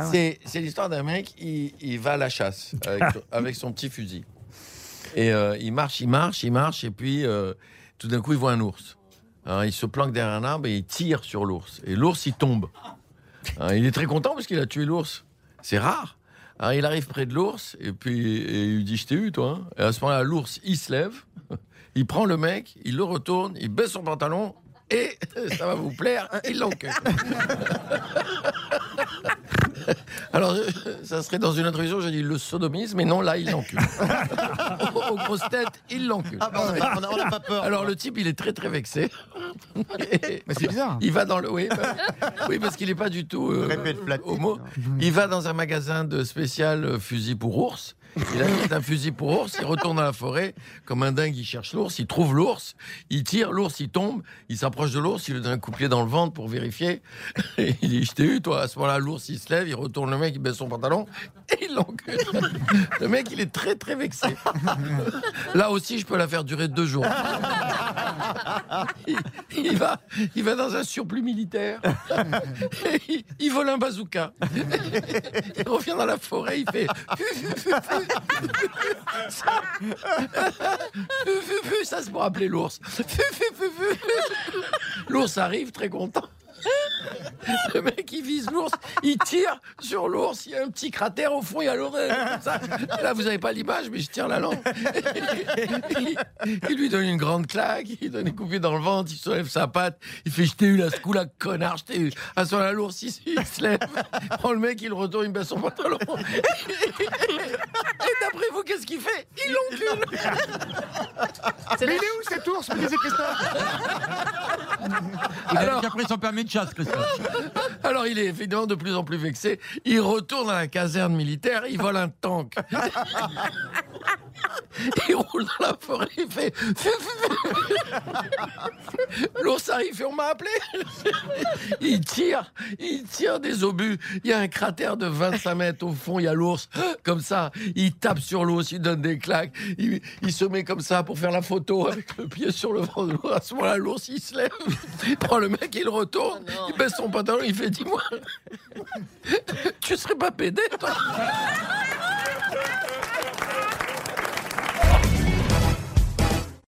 Ah C'est c'est l'histoire d'un mec, il, il va à la chasse avec, son- avec son petit fusil. Et euh, il marche, il marche, il marche, et puis euh, tout d'un coup, il voit un ours. Alors, il se planque derrière un arbre et il tire sur l'ours. Et l'ours, il tombe. Alors, il est très content parce qu'il a tué l'ours. C'est rare. Alors, il arrive près de l'ours et puis et il lui dit Je t'ai eu, toi. hein. Et à ce moment-là, l'ours, il se lève, il prend le mec, il le retourne, il baisse son pantalon et ça va vous plaire, il l'encule. Alors, euh, ça serait dans une introduction, j'ai dit le sodomisme, mais non, là, il l'encule. Aux grosses têtes, il l'encule. Ah bah, on n'a pas peur. Alors, le type, il est très, très vexé. Et Mais c'est bizarre. il va dans le. Oui, bah, oui parce qu'il n'est pas du tout euh, homo. Il va dans un magasin de spécial euh, fusil pour ours. Il achète un fusil pour ours, il retourne dans la forêt, comme un dingue, il cherche l'ours, il trouve l'ours, il tire, l'ours, il tombe, il s'approche de l'ours, il lui donne un coup de pied dans le ventre pour vérifier. Et il dit, je t'ai eu, toi. À ce moment-là, l'ours, il se lève, il retourne le mec, il baisse son pantalon, l'encule. Le mec, il est très, très vexé. Là aussi, je peux la faire durer deux jours. Il, va, il va dans un surplus militaire. Et il, vole un bazooka. Il revient dans la forêt, il fait. Ça, ça c'est pour appeler l'ours. L'ours arrive très content. Le mec, il vise l'ours, il tire sur l'ours, il y a un petit cratère au fond, il y a l'oreille. Là, vous n'avez pas l'image, mais je tire la langue. Il, lui donne une grande claque, il donne une coupée dans le ventre, il soulève sa patte, il fait Je t'ai eu là, ce coup-là, connard, je t'ai eu. À ce moment-là, l'ours, il, il se lève, prend le mec, il retourne, il baisse son pantalon. Qu'est-ce qu'il fait? Il l'encule Mais il est où cet ours? Me disait Christophe. Il a pris son permis de chasse, Christophe. Alors il est évidemment de plus en plus vexé. Il retourne à la caserne militaire, il vole un tank. Il roule dans la forêt, il fait. L'ours arrive, fait on m'a appelé. Il tire, il tire des obus. Il y a un cratère de 25 mètres au fond, il y a l'ours. Comme ça, il tape sur l'ours, il donne des claques. Il, il se met comme ça pour faire la photo avec le pied sur le ventre de l'ours. À ce moment-là, l'ours, il se lève, il prend le mec, il retourne, il baisse son pantalon, il fait dis-moi, tu serais pas pédé, toi?